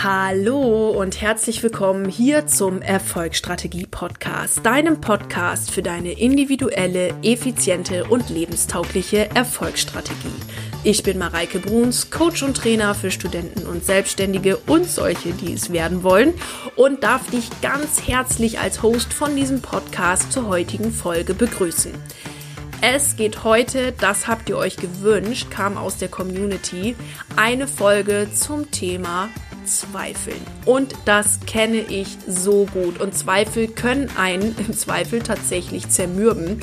Hallo und herzlich willkommen hier zum Erfolgsstrategie Podcast, deinem Podcast für deine individuelle, effiziente und lebenstaugliche Erfolgsstrategie. Ich bin Mareike Bruns, Coach und Trainer für Studenten und Selbstständige und solche, die es werden wollen und darf dich ganz herzlich als Host von diesem Podcast zur heutigen Folge begrüßen. Es geht heute, das habt ihr euch gewünscht, kam aus der Community, eine Folge zum Thema Zweifeln. Und das kenne ich so gut. Und Zweifel können einen im Zweifel tatsächlich zermürben.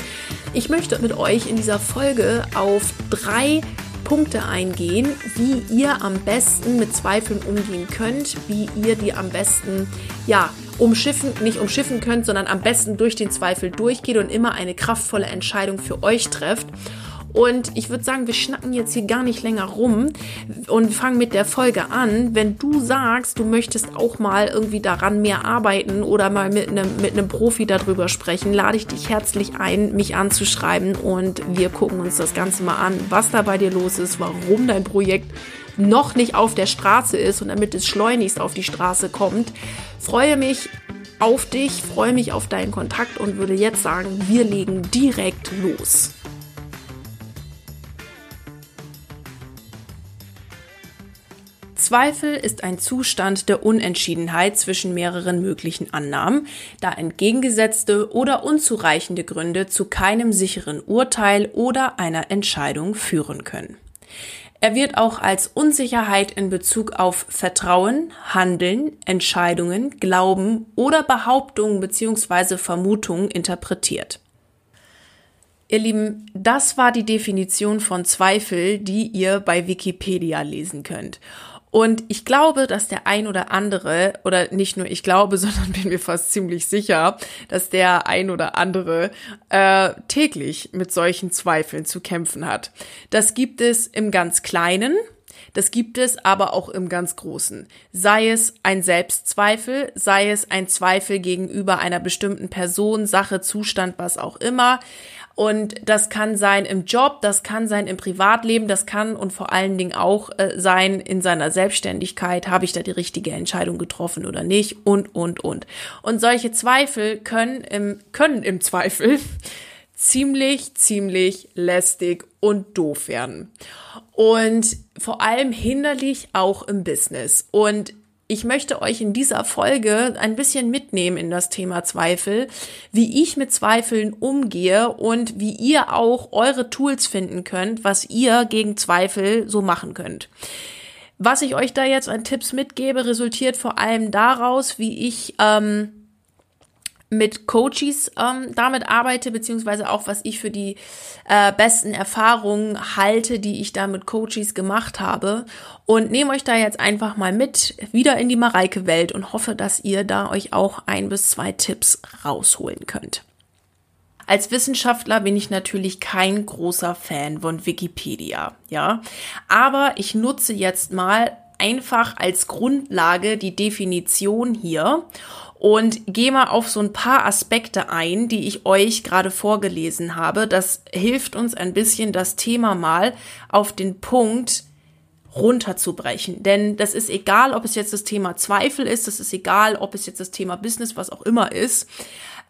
Ich möchte mit euch in dieser Folge auf drei Punkte eingehen, wie ihr am besten mit Zweifeln umgehen könnt, wie ihr die am besten, ja, umschiffen, nicht umschiffen könnt, sondern am besten durch den Zweifel durchgeht und immer eine kraftvolle Entscheidung für euch trefft. Und ich würde sagen, wir schnacken jetzt hier gar nicht länger rum und fangen mit der Folge an. Wenn du sagst, du möchtest auch mal irgendwie daran mehr arbeiten oder mal mit einem, mit Profi darüber sprechen, lade ich dich herzlich ein, mich anzuschreiben und wir gucken uns das Ganze mal an, was da bei dir los ist, warum dein Projekt noch nicht auf der Straße ist und damit es schleunigst auf die Straße kommt. Freue mich auf dich, freue mich auf deinen Kontakt und würde jetzt sagen, wir legen direkt los. Zweifel ist ein Zustand der Unentschiedenheit zwischen mehreren möglichen Annahmen, da entgegengesetzte oder unzureichende Gründe zu keinem sicheren Urteil oder einer Entscheidung führen können. Er wird auch als Unsicherheit in Bezug auf Vertrauen, Handeln, Entscheidungen, Glauben oder Behauptungen bzw. Vermutungen interpretiert. Ihr Lieben, das war die Definition von Zweifel, die ihr bei Wikipedia lesen könnt. Und ich glaube, dass der ein oder andere, oder nicht nur ich glaube, sondern bin mir fast ziemlich sicher, dass der ein oder andere äh, täglich mit solchen Zweifeln zu kämpfen hat. Das gibt es im ganz Kleinen, das gibt es aber auch im ganz Großen. Sei es ein Selbstzweifel, sei es ein Zweifel gegenüber einer bestimmten Person, Sache, Zustand, was auch immer. Und das kann sein im Job, das kann sein im Privatleben, das kann und vor allen Dingen auch äh, sein in seiner Selbstständigkeit. Habe ich da die richtige Entscheidung getroffen oder nicht? Und, und, und. Und solche Zweifel können im, können im Zweifel ziemlich, ziemlich lästig und doof werden. Und vor allem hinderlich auch im Business. Und ich möchte euch in dieser Folge ein bisschen mitnehmen in das Thema Zweifel, wie ich mit Zweifeln umgehe und wie ihr auch eure Tools finden könnt, was ihr gegen Zweifel so machen könnt. Was ich euch da jetzt an Tipps mitgebe, resultiert vor allem daraus, wie ich ähm, mit Coaches ähm, damit arbeite, beziehungsweise auch, was ich für die äh, besten Erfahrungen halte, die ich da mit Coaches gemacht habe. Und nehme euch da jetzt einfach mal mit wieder in die Mareike-Welt und hoffe, dass ihr da euch auch ein bis zwei Tipps rausholen könnt. Als Wissenschaftler bin ich natürlich kein großer Fan von Wikipedia, ja. Aber ich nutze jetzt mal einfach als Grundlage die Definition hier und gehe mal auf so ein paar Aspekte ein, die ich euch gerade vorgelesen habe. Das hilft uns ein bisschen, das Thema mal auf den Punkt runterzubrechen. Denn das ist egal, ob es jetzt das Thema Zweifel ist, das ist egal, ob es jetzt das Thema Business, was auch immer ist.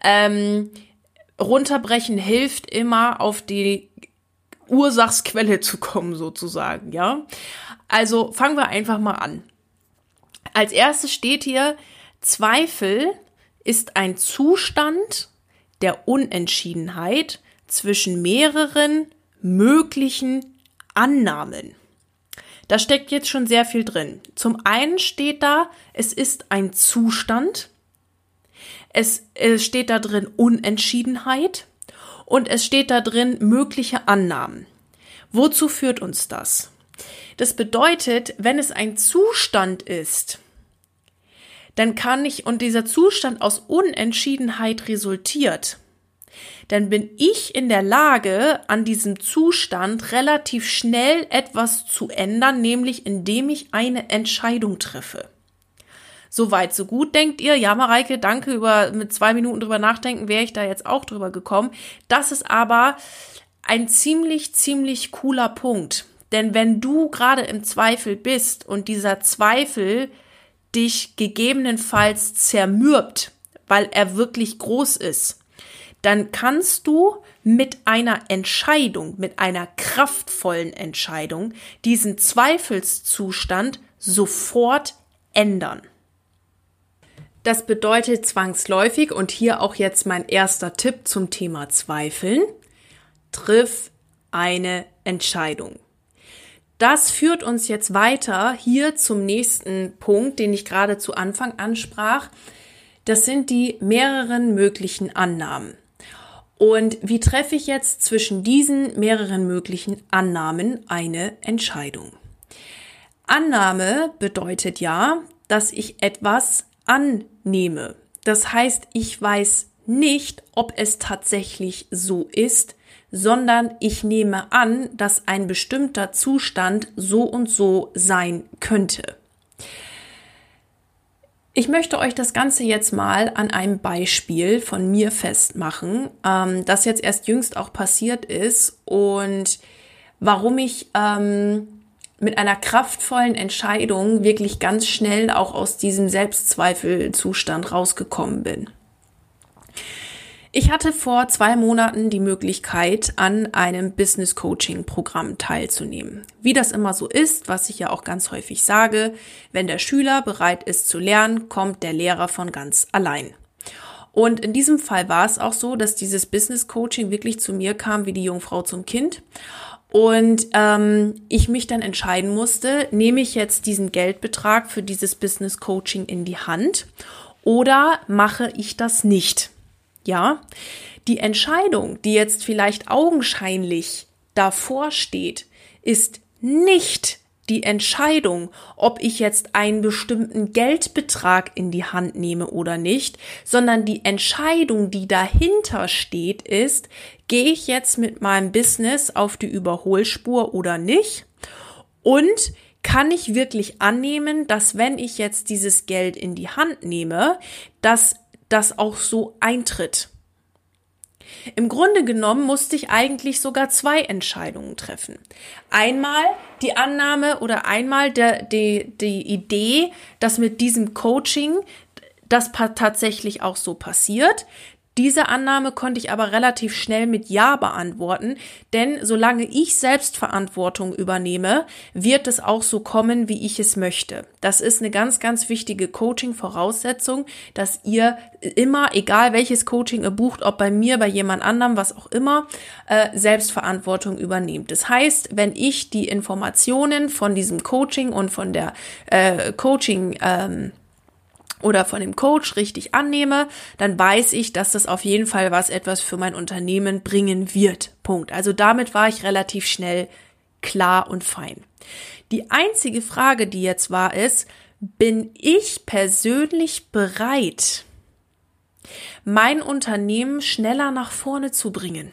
Ähm, runterbrechen hilft immer auf die Ursachsquelle zu kommen, sozusagen, ja. Also fangen wir einfach mal an. Als erstes steht hier, Zweifel ist ein Zustand der Unentschiedenheit zwischen mehreren möglichen Annahmen. Da steckt jetzt schon sehr viel drin. Zum einen steht da, es ist ein Zustand. Es, es steht da drin Unentschiedenheit. Und es steht da drin mögliche Annahmen. Wozu führt uns das? Das bedeutet, wenn es ein Zustand ist, dann kann ich, und dieser Zustand aus Unentschiedenheit resultiert, dann bin ich in der Lage, an diesem Zustand relativ schnell etwas zu ändern, nämlich indem ich eine Entscheidung treffe. Soweit, so gut, denkt ihr? Ja, Mareike, danke, über, mit zwei Minuten drüber nachdenken wäre ich da jetzt auch drüber gekommen. Das ist aber ein ziemlich, ziemlich cooler Punkt. Denn wenn du gerade im Zweifel bist und dieser Zweifel dich gegebenenfalls zermürbt, weil er wirklich groß ist, dann kannst du mit einer Entscheidung, mit einer kraftvollen Entscheidung diesen Zweifelszustand sofort ändern. Das bedeutet zwangsläufig, und hier auch jetzt mein erster Tipp zum Thema Zweifeln, triff eine Entscheidung. Das führt uns jetzt weiter hier zum nächsten Punkt, den ich gerade zu Anfang ansprach. Das sind die mehreren möglichen Annahmen. Und wie treffe ich jetzt zwischen diesen mehreren möglichen Annahmen eine Entscheidung? Annahme bedeutet ja, dass ich etwas annehme. Das heißt, ich weiß nicht, ob es tatsächlich so ist, sondern ich nehme an, dass ein bestimmter Zustand so und so sein könnte. Ich möchte euch das Ganze jetzt mal an einem Beispiel von mir festmachen, ähm, das jetzt erst jüngst auch passiert ist und warum ich ähm, mit einer kraftvollen Entscheidung wirklich ganz schnell auch aus diesem Selbstzweifelzustand rausgekommen bin. Ich hatte vor zwei Monaten die Möglichkeit, an einem Business Coaching Programm teilzunehmen. Wie das immer so ist, was ich ja auch ganz häufig sage, wenn der Schüler bereit ist zu lernen, kommt der Lehrer von ganz allein. Und in diesem Fall war es auch so, dass dieses Business Coaching wirklich zu mir kam wie die Jungfrau zum Kind. Und ähm, ich mich dann entscheiden musste, nehme ich jetzt diesen Geldbetrag für dieses Business Coaching in die Hand oder mache ich das nicht? Ja, die Entscheidung, die jetzt vielleicht augenscheinlich davor steht, ist nicht die Entscheidung, ob ich jetzt einen bestimmten Geldbetrag in die Hand nehme oder nicht, sondern die Entscheidung, die dahinter steht, ist, gehe ich jetzt mit meinem Business auf die Überholspur oder nicht? Und kann ich wirklich annehmen, dass wenn ich jetzt dieses Geld in die Hand nehme, dass das auch so eintritt. Im Grunde genommen musste ich eigentlich sogar zwei Entscheidungen treffen. Einmal die Annahme oder einmal der, die, die Idee, dass mit diesem Coaching das tatsächlich auch so passiert. Diese Annahme konnte ich aber relativ schnell mit Ja beantworten, denn solange ich Selbstverantwortung übernehme, wird es auch so kommen, wie ich es möchte. Das ist eine ganz, ganz wichtige Coaching-Voraussetzung, dass ihr immer, egal welches Coaching ihr bucht, ob bei mir, bei jemand anderem, was auch immer, äh, Selbstverantwortung übernehmt. Das heißt, wenn ich die Informationen von diesem Coaching und von der äh, Coaching ähm, oder von dem Coach richtig annehme, dann weiß ich, dass das auf jeden Fall was etwas für mein Unternehmen bringen wird. Punkt. Also damit war ich relativ schnell klar und fein. Die einzige Frage, die jetzt war, ist, bin ich persönlich bereit, mein Unternehmen schneller nach vorne zu bringen?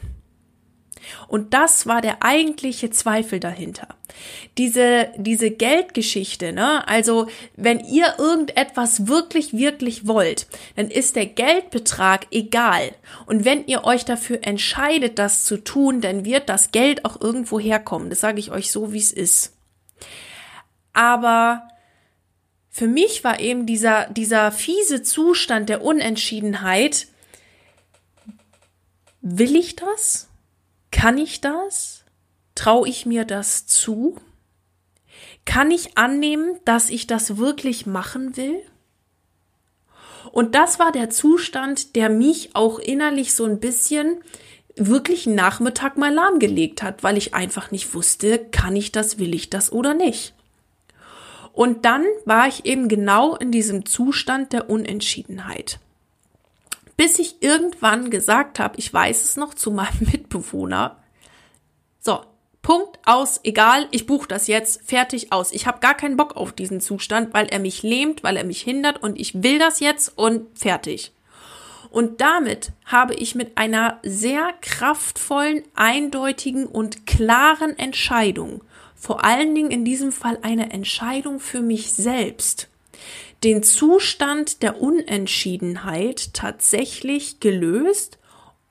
Und das war der eigentliche Zweifel dahinter. Diese, diese Geldgeschichte, ne? Also, wenn ihr irgendetwas wirklich, wirklich wollt, dann ist der Geldbetrag egal. Und wenn ihr euch dafür entscheidet, das zu tun, dann wird das Geld auch irgendwo herkommen. Das sage ich euch so, wie es ist. Aber für mich war eben dieser, dieser fiese Zustand der Unentschiedenheit, will ich das? Kann ich das? Traue ich mir das zu? Kann ich annehmen, dass ich das wirklich machen will? Und das war der Zustand, der mich auch innerlich so ein bisschen wirklich Nachmittag mal lahmgelegt hat, weil ich einfach nicht wusste, kann ich das, will ich das oder nicht. Und dann war ich eben genau in diesem Zustand der Unentschiedenheit bis ich irgendwann gesagt habe, ich weiß es noch zu meinem Mitbewohner. So, Punkt aus, egal, ich buche das jetzt, fertig aus. Ich habe gar keinen Bock auf diesen Zustand, weil er mich lähmt, weil er mich hindert und ich will das jetzt und fertig. Und damit habe ich mit einer sehr kraftvollen, eindeutigen und klaren Entscheidung, vor allen Dingen in diesem Fall eine Entscheidung für mich selbst, den Zustand der Unentschiedenheit tatsächlich gelöst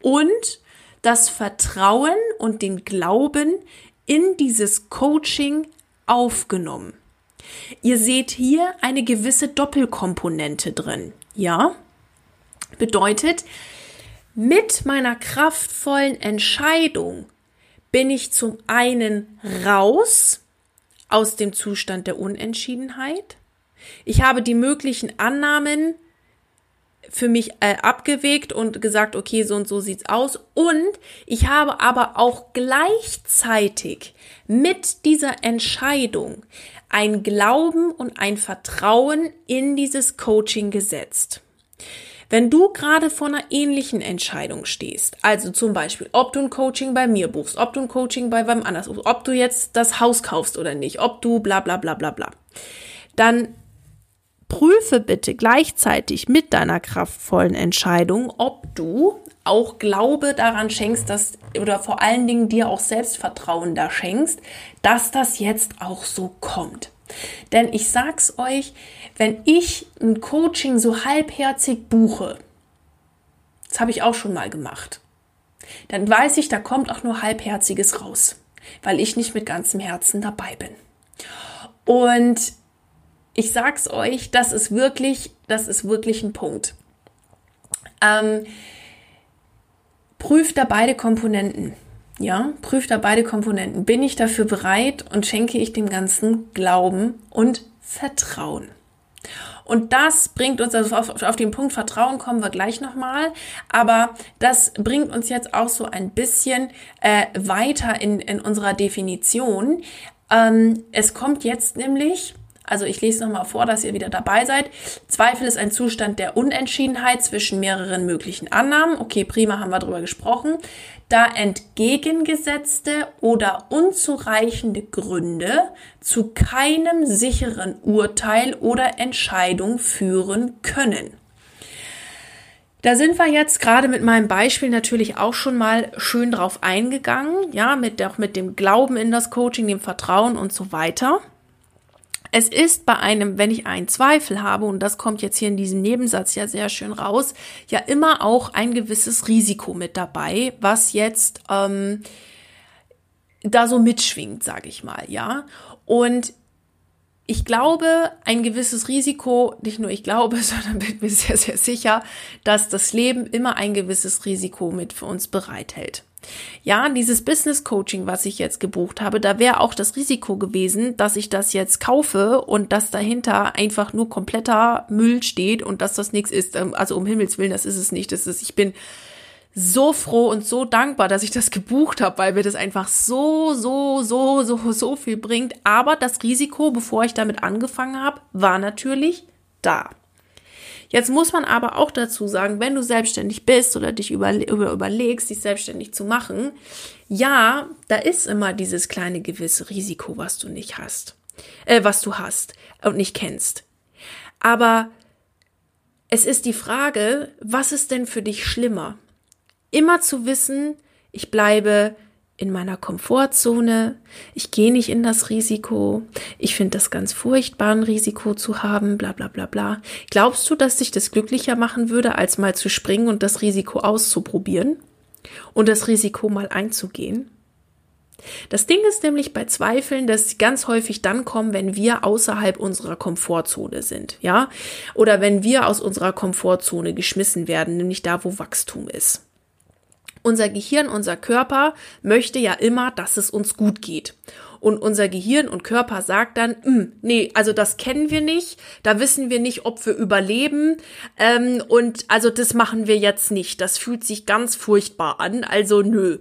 und das Vertrauen und den Glauben in dieses Coaching aufgenommen. Ihr seht hier eine gewisse Doppelkomponente drin. Ja? Bedeutet, mit meiner kraftvollen Entscheidung bin ich zum einen raus aus dem Zustand der Unentschiedenheit. Ich habe die möglichen Annahmen für mich äh, abgewegt und gesagt, okay, so und so sieht's aus. Und ich habe aber auch gleichzeitig mit dieser Entscheidung ein Glauben und ein Vertrauen in dieses Coaching gesetzt. Wenn du gerade vor einer ähnlichen Entscheidung stehst, also zum Beispiel, ob du ein Coaching bei mir buchst, ob du ein Coaching bei wem anders buchst, ob du jetzt das Haus kaufst oder nicht, ob du bla bla bla bla bla, dann prüfe bitte gleichzeitig mit deiner kraftvollen Entscheidung, ob du auch Glaube daran schenkst, dass oder vor allen Dingen dir auch Selbstvertrauen da schenkst, dass das jetzt auch so kommt. Denn ich sag's euch, wenn ich ein Coaching so halbherzig buche, das habe ich auch schon mal gemacht, dann weiß ich, da kommt auch nur halbherziges raus, weil ich nicht mit ganzem Herzen dabei bin. Und ich sag's euch, das ist wirklich, das ist wirklich ein Punkt. Ähm, prüft da beide Komponenten. Ja, prüft da beide Komponenten. Bin ich dafür bereit und schenke ich dem Ganzen Glauben und Vertrauen? Und das bringt uns, also auf, auf den Punkt Vertrauen kommen wir gleich nochmal, aber das bringt uns jetzt auch so ein bisschen äh, weiter in, in unserer Definition. Ähm, es kommt jetzt nämlich also ich lese nochmal vor, dass ihr wieder dabei seid. Zweifel ist ein Zustand der Unentschiedenheit zwischen mehreren möglichen Annahmen. Okay, prima, haben wir drüber gesprochen. Da entgegengesetzte oder unzureichende Gründe zu keinem sicheren Urteil oder Entscheidung führen können. Da sind wir jetzt gerade mit meinem Beispiel natürlich auch schon mal schön drauf eingegangen, ja, mit, auch mit dem Glauben in das Coaching, dem Vertrauen und so weiter. Es ist bei einem, wenn ich einen Zweifel habe, und das kommt jetzt hier in diesem Nebensatz ja sehr schön raus, ja immer auch ein gewisses Risiko mit dabei, was jetzt ähm, da so mitschwingt, sage ich mal, ja. Und ich glaube, ein gewisses Risiko, nicht nur ich glaube, sondern bin mir sehr, sehr sicher, dass das Leben immer ein gewisses Risiko mit für uns bereithält. Ja, dieses Business Coaching, was ich jetzt gebucht habe, da wäre auch das Risiko gewesen, dass ich das jetzt kaufe und dass dahinter einfach nur kompletter Müll steht und dass das nichts ist. Ähm, also um Himmels Willen, das ist es nicht. Das ist, ich bin so froh und so dankbar, dass ich das gebucht habe, weil mir das einfach so, so, so, so, so viel bringt. Aber das Risiko, bevor ich damit angefangen habe, war natürlich da. Jetzt muss man aber auch dazu sagen, wenn du selbstständig bist oder dich über, über, überlegst, dich selbstständig zu machen, ja, da ist immer dieses kleine gewisse Risiko, was du nicht hast, äh, was du hast und nicht kennst. Aber es ist die Frage, was ist denn für dich schlimmer? Immer zu wissen, ich bleibe in meiner Komfortzone, ich gehe nicht in das Risiko, ich finde das ganz furchtbar, ein Risiko zu haben, bla bla bla bla. Glaubst du, dass dich das glücklicher machen würde, als mal zu springen und das Risiko auszuprobieren und das Risiko mal einzugehen? Das Ding ist nämlich bei Zweifeln, dass sie ganz häufig dann kommen, wenn wir außerhalb unserer Komfortzone sind, ja? Oder wenn wir aus unserer Komfortzone geschmissen werden, nämlich da, wo Wachstum ist unser Gehirn, unser Körper möchte ja immer, dass es uns gut geht. Und unser Gehirn und Körper sagt dann, hm, nee, also das kennen wir nicht, da wissen wir nicht, ob wir überleben. Ähm, und also das machen wir jetzt nicht. Das fühlt sich ganz furchtbar an. Also nö.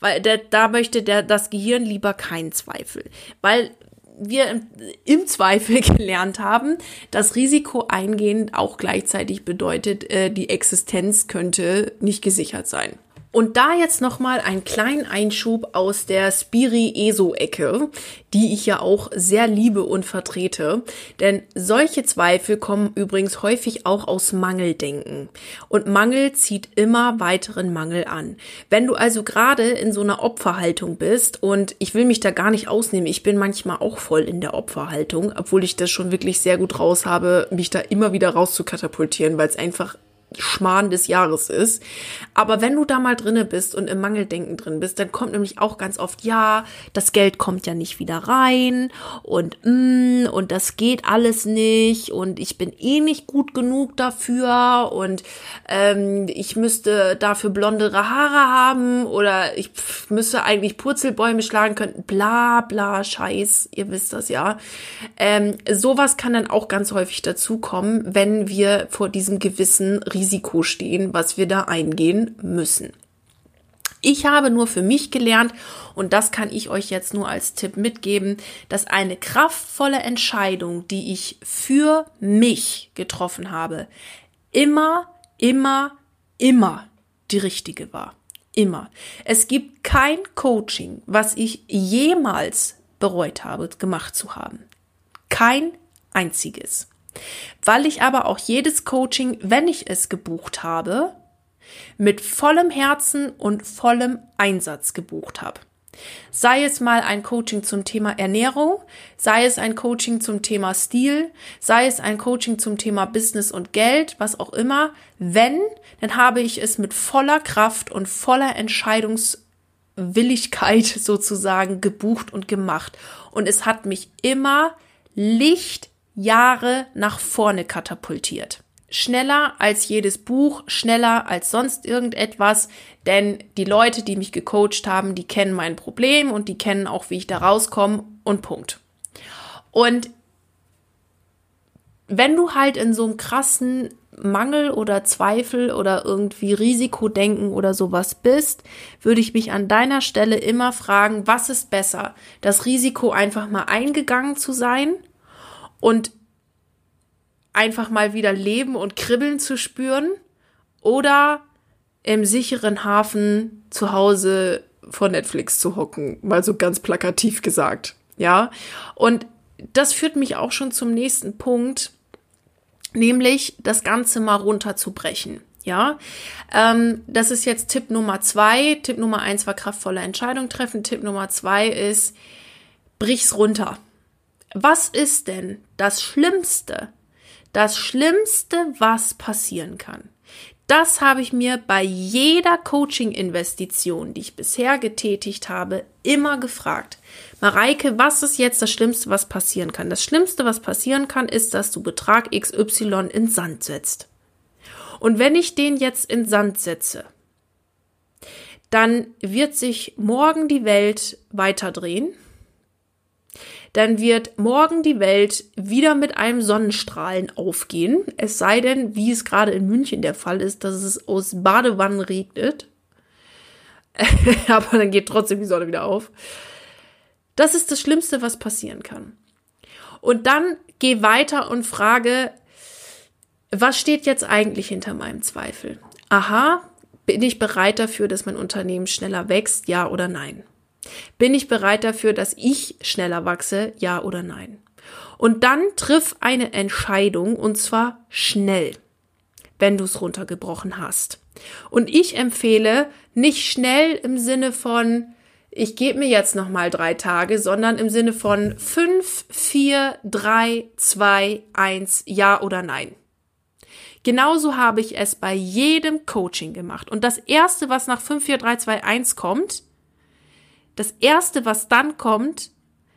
Weil der, da möchte der, das Gehirn lieber keinen Zweifel. Weil wir im, im, Zweifel gelernt haben, dass Risiko eingehen auch gleichzeitig bedeutet, äh, die Existenz könnte nicht gesichert sein. Und da jetzt nochmal einen kleinen Einschub aus der Spiri-ESO-Ecke, die ich ja auch sehr liebe und vertrete. Denn solche Zweifel kommen übrigens häufig auch aus Mangeldenken. Und Mangel zieht immer weiteren Mangel an. Wenn du also gerade in so einer Opferhaltung bist, und ich will mich da gar nicht ausnehmen, ich bin manchmal auch voll in der Opferhaltung, obwohl ich das schon wirklich sehr gut raus habe, mich da immer wieder rauszukatapultieren, weil es einfach Schmarrn des Jahres ist. Aber wenn du da mal drinne bist und im Mangeldenken drin bist, dann kommt nämlich auch ganz oft, ja, das Geld kommt ja nicht wieder rein und mm, und das geht alles nicht und ich bin eh nicht gut genug dafür und ähm, ich müsste dafür blondere Haare haben oder ich müsste eigentlich Purzelbäume schlagen können, bla bla Scheiß, ihr wisst das ja. Ähm, sowas kann dann auch ganz häufig dazukommen, wenn wir vor diesem gewissen Risiko Risiko stehen, was wir da eingehen müssen. Ich habe nur für mich gelernt, und das kann ich euch jetzt nur als Tipp mitgeben, dass eine kraftvolle Entscheidung, die ich für mich getroffen habe, immer, immer, immer die richtige war. Immer. Es gibt kein Coaching, was ich jemals bereut habe, gemacht zu haben. Kein einziges. Weil ich aber auch jedes Coaching, wenn ich es gebucht habe, mit vollem Herzen und vollem Einsatz gebucht habe. Sei es mal ein Coaching zum Thema Ernährung, sei es ein Coaching zum Thema Stil, sei es ein Coaching zum Thema Business und Geld, was auch immer. Wenn, dann habe ich es mit voller Kraft und voller Entscheidungswilligkeit sozusagen gebucht und gemacht. Und es hat mich immer Licht Jahre nach vorne katapultiert. Schneller als jedes Buch, schneller als sonst irgendetwas, denn die Leute, die mich gecoacht haben, die kennen mein Problem und die kennen auch, wie ich da rauskomme und Punkt. Und wenn du halt in so einem krassen Mangel oder Zweifel oder irgendwie Risikodenken oder sowas bist, würde ich mich an deiner Stelle immer fragen, was ist besser? Das Risiko einfach mal eingegangen zu sein und einfach mal wieder Leben und Kribbeln zu spüren oder im sicheren Hafen zu Hause vor Netflix zu hocken, mal so ganz plakativ gesagt. Ja, und das führt mich auch schon zum nächsten Punkt, nämlich das Ganze mal runterzubrechen. Ja, ähm, das ist jetzt Tipp Nummer zwei. Tipp Nummer eins war kraftvolle Entscheidung treffen. Tipp Nummer zwei ist, brich's runter. Was ist denn das Schlimmste, das Schlimmste, was passieren kann? Das habe ich mir bei jeder Coaching-Investition, die ich bisher getätigt habe, immer gefragt. Mareike, was ist jetzt das Schlimmste, was passieren kann? Das Schlimmste, was passieren kann, ist, dass du Betrag XY in Sand setzt. Und wenn ich den jetzt in Sand setze, dann wird sich morgen die Welt weiterdrehen dann wird morgen die Welt wieder mit einem Sonnenstrahlen aufgehen. Es sei denn, wie es gerade in München der Fall ist, dass es aus Badewannen regnet. Aber dann geht trotzdem die Sonne wieder auf. Das ist das Schlimmste, was passieren kann. Und dann geh weiter und frage, was steht jetzt eigentlich hinter meinem Zweifel? Aha, bin ich bereit dafür, dass mein Unternehmen schneller wächst, ja oder nein? Bin ich bereit dafür, dass ich schneller wachse? Ja oder nein? Und dann triff eine Entscheidung und zwar schnell, wenn du es runtergebrochen hast. Und ich empfehle nicht schnell im Sinne von, ich gebe mir jetzt noch mal drei Tage, sondern im Sinne von fünf, vier, drei, zwei, eins, ja oder nein. Genauso habe ich es bei jedem Coaching gemacht. Und das erste, was nach 5, 4, 3, 2, 1 kommt, das Erste, was dann kommt,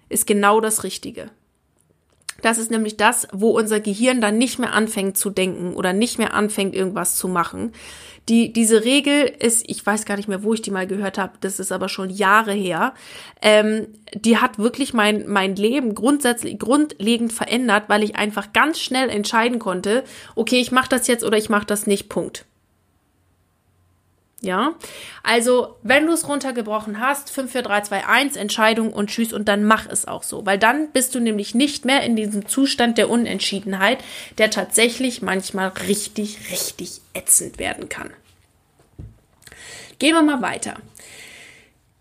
ist genau das Richtige. Das ist nämlich das, wo unser Gehirn dann nicht mehr anfängt zu denken oder nicht mehr anfängt, irgendwas zu machen. Die, diese Regel ist, ich weiß gar nicht mehr, wo ich die mal gehört habe, das ist aber schon Jahre her. Ähm, die hat wirklich mein, mein Leben grundsätzlich, grundlegend verändert, weil ich einfach ganz schnell entscheiden konnte, okay, ich mache das jetzt oder ich mache das nicht, Punkt. Ja, also wenn du es runtergebrochen hast, 5, 4, 3, 2, 1, Entscheidung und Tschüss und dann mach es auch so, weil dann bist du nämlich nicht mehr in diesem Zustand der Unentschiedenheit, der tatsächlich manchmal richtig, richtig ätzend werden kann. Gehen wir mal weiter.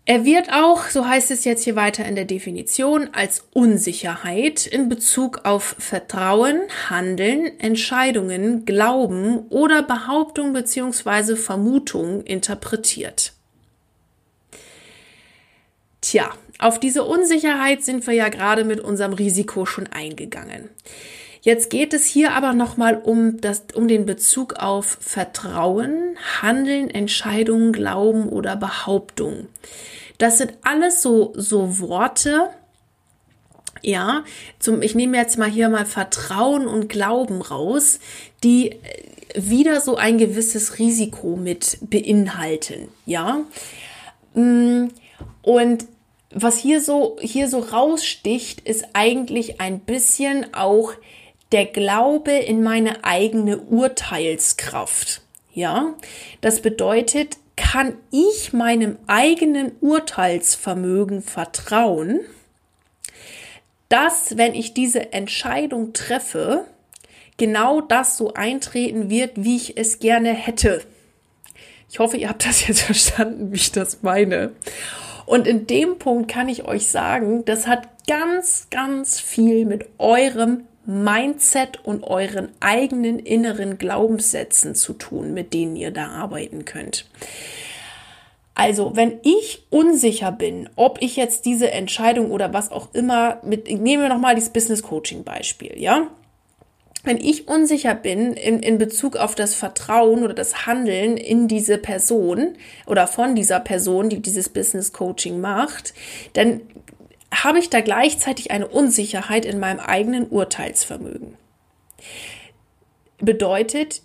Er wird auch, so heißt es jetzt hier weiter in der Definition, als Unsicherheit in Bezug auf Vertrauen, Handeln, Entscheidungen, Glauben oder Behauptung bzw. Vermutung interpretiert. Tja, auf diese Unsicherheit sind wir ja gerade mit unserem Risiko schon eingegangen. Jetzt geht es hier aber nochmal um, um den Bezug auf Vertrauen, Handeln, Entscheidungen, Glauben oder Behauptung. Das sind alles so, so Worte, ja, zum, ich nehme jetzt mal hier mal Vertrauen und Glauben raus, die äh, wieder so ein gewisses Risiko mit beinhalten, ja. Mm, und was hier so, hier so raussticht, ist eigentlich ein bisschen auch der Glaube in meine eigene Urteilskraft. Ja, das bedeutet, kann ich meinem eigenen Urteilsvermögen vertrauen, dass, wenn ich diese Entscheidung treffe, genau das so eintreten wird, wie ich es gerne hätte. Ich hoffe, ihr habt das jetzt verstanden, wie ich das meine. Und in dem Punkt kann ich euch sagen, das hat ganz, ganz viel mit eurem Mindset und euren eigenen inneren Glaubenssätzen zu tun, mit denen ihr da arbeiten könnt. Also, wenn ich unsicher bin, ob ich jetzt diese Entscheidung oder was auch immer mit, nehmen wir nochmal dieses Business Coaching Beispiel, ja? Wenn ich unsicher bin in, in Bezug auf das Vertrauen oder das Handeln in diese Person oder von dieser Person, die dieses Business Coaching macht, dann habe ich da gleichzeitig eine Unsicherheit in meinem eigenen Urteilsvermögen. Bedeutet,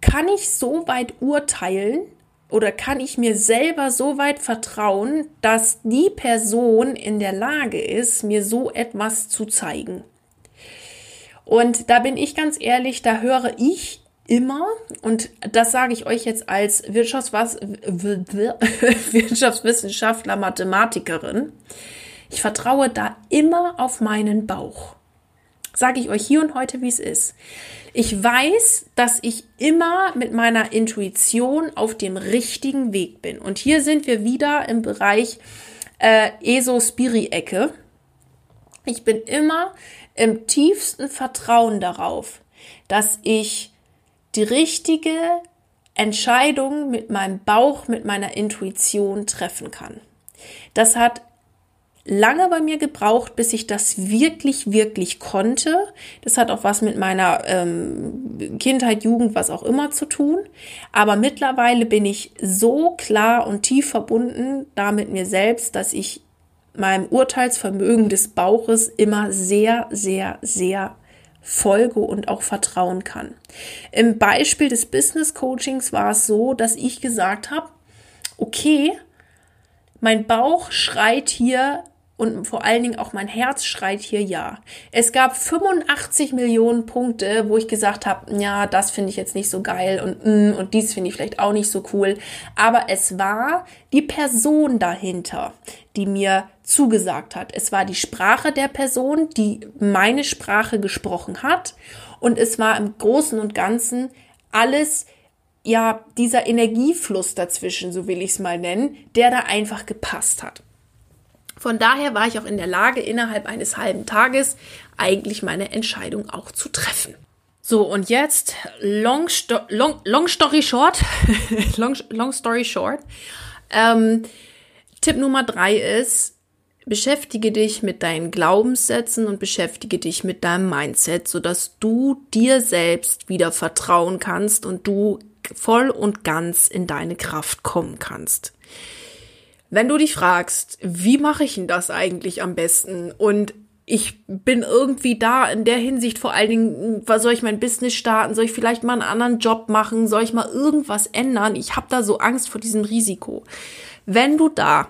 kann ich so weit urteilen, oder kann ich mir selber so weit vertrauen, dass die Person in der Lage ist, mir so etwas zu zeigen? Und da bin ich ganz ehrlich, da höre ich immer, und das sage ich euch jetzt als Wirtschaftswissenschaftler, Mathematikerin, ich vertraue da immer auf meinen Bauch. Sage ich euch hier und heute, wie es ist. Ich weiß, dass ich immer mit meiner Intuition auf dem richtigen Weg bin. Und hier sind wir wieder im Bereich äh, ESO-Spiri-Ecke. Ich bin immer im tiefsten Vertrauen darauf, dass ich die richtige Entscheidung mit meinem Bauch, mit meiner Intuition treffen kann. Das hat lange bei mir gebraucht, bis ich das wirklich, wirklich konnte. Das hat auch was mit meiner ähm, Kindheit, Jugend, was auch immer zu tun. Aber mittlerweile bin ich so klar und tief verbunden da mit mir selbst, dass ich meinem Urteilsvermögen des Bauches immer sehr, sehr, sehr folge und auch vertrauen kann. Im Beispiel des Business Coachings war es so, dass ich gesagt habe, okay, mein Bauch schreit hier und vor allen Dingen auch mein Herz schreit hier ja. Es gab 85 Millionen Punkte, wo ich gesagt habe, ja, das finde ich jetzt nicht so geil und mm, und dies finde ich vielleicht auch nicht so cool, aber es war die Person dahinter, die mir zugesagt hat. Es war die Sprache der Person, die meine Sprache gesprochen hat und es war im Großen und Ganzen alles ja, dieser Energiefluss dazwischen, so will ich es mal nennen, der da einfach gepasst hat. Von daher war ich auch in der Lage, innerhalb eines halben Tages eigentlich meine Entscheidung auch zu treffen. So, und jetzt, long, sto long, long story short, long, long story short, ähm, Tipp Nummer drei ist, beschäftige dich mit deinen Glaubenssätzen und beschäftige dich mit deinem Mindset, sodass du dir selbst wieder vertrauen kannst und du voll und ganz in deine Kraft kommen kannst. Wenn du dich fragst, wie mache ich denn das eigentlich am besten? Und ich bin irgendwie da in der Hinsicht vor allen Dingen, was soll ich mein Business starten? Soll ich vielleicht mal einen anderen Job machen? Soll ich mal irgendwas ändern? Ich habe da so Angst vor diesem Risiko. Wenn du da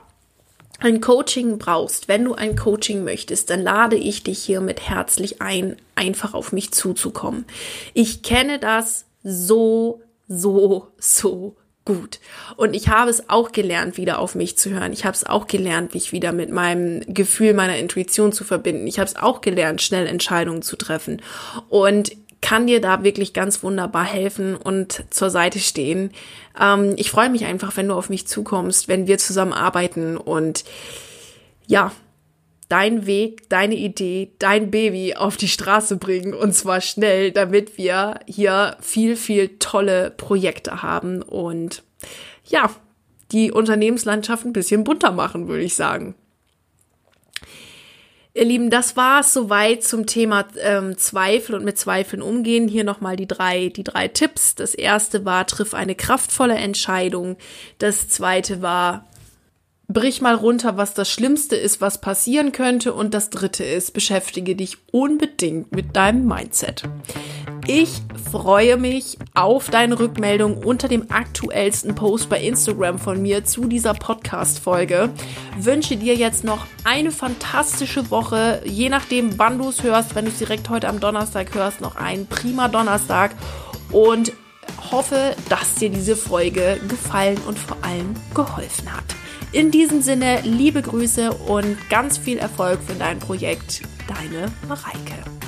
ein Coaching brauchst, wenn du ein Coaching möchtest, dann lade ich dich hiermit herzlich ein, einfach auf mich zuzukommen. Ich kenne das so, so, so gut. Und ich habe es auch gelernt, wieder auf mich zu hören. Ich habe es auch gelernt, mich wieder mit meinem Gefühl, meiner Intuition zu verbinden. Ich habe es auch gelernt, schnell Entscheidungen zu treffen. Und kann dir da wirklich ganz wunderbar helfen und zur Seite stehen. Ähm, ich freue mich einfach, wenn du auf mich zukommst, wenn wir zusammen arbeiten und ja, dein Weg, deine Idee, dein Baby auf die Straße bringen und zwar schnell, damit wir hier viel, viel tolle Projekte haben. Und ja, die Unternehmenslandschaft ein bisschen bunter machen, würde ich sagen. Ihr Lieben, das war es soweit zum Thema ähm, Zweifel und mit Zweifeln umgehen. Hier nochmal die drei, die drei Tipps. Das erste war, triff eine kraftvolle Entscheidung. Das zweite war, brich mal runter, was das Schlimmste ist, was passieren könnte. Und das dritte ist, beschäftige dich unbedingt mit deinem Mindset. Ich freue mich auf deine Rückmeldung unter dem aktuellsten Post bei Instagram von mir zu dieser Podcast-Folge. Wünsche dir jetzt noch eine fantastische Woche, je nachdem, wann du es hörst. Wenn du es direkt heute am Donnerstag hörst, noch einen prima Donnerstag und hoffe, dass dir diese Folge gefallen und vor allem geholfen hat. In diesem Sinne, liebe Grüße und ganz viel Erfolg für dein Projekt. Deine Mareike.